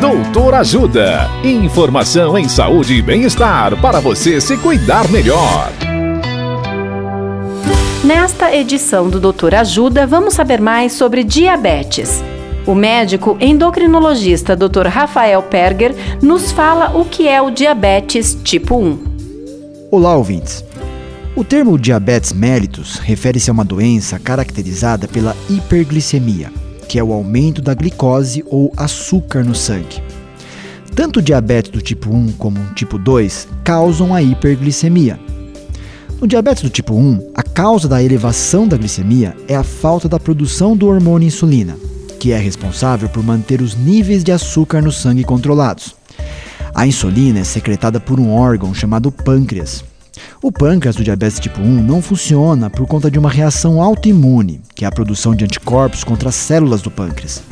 Doutor Ajuda. Informação em saúde e bem-estar para você se cuidar melhor. Nesta edição do Doutor Ajuda, vamos saber mais sobre diabetes. O médico endocrinologista Dr. Rafael Perger nos fala o que é o diabetes tipo 1. Olá, ouvintes. O termo diabetes mellitus refere-se a uma doença caracterizada pela hiperglicemia que é o aumento da glicose ou açúcar no sangue. Tanto o diabetes do tipo 1 como o tipo 2 causam a hiperglicemia. No diabetes do tipo 1, a causa da elevação da glicemia é a falta da produção do hormônio insulina, que é responsável por manter os níveis de açúcar no sangue controlados. A insulina é secretada por um órgão chamado pâncreas, o pâncreas do diabetes tipo 1 não funciona por conta de uma reação autoimune, que é a produção de anticorpos contra as células do pâncreas.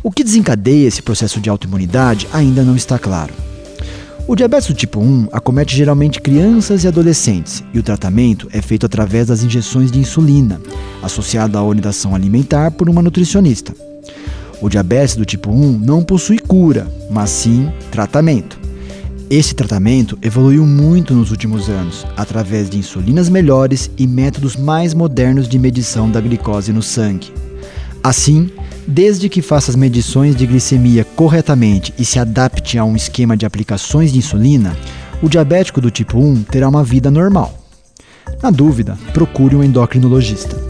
O que desencadeia esse processo de autoimunidade ainda não está claro. O diabetes do tipo 1 acomete geralmente crianças e adolescentes, e o tratamento é feito através das injeções de insulina, associada à orientação alimentar por uma nutricionista. O diabetes do tipo 1 não possui cura, mas sim tratamento. Esse tratamento evoluiu muito nos últimos anos, através de insulinas melhores e métodos mais modernos de medição da glicose no sangue. Assim, desde que faça as medições de glicemia corretamente e se adapte a um esquema de aplicações de insulina, o diabético do tipo 1 terá uma vida normal. Na dúvida, procure um endocrinologista.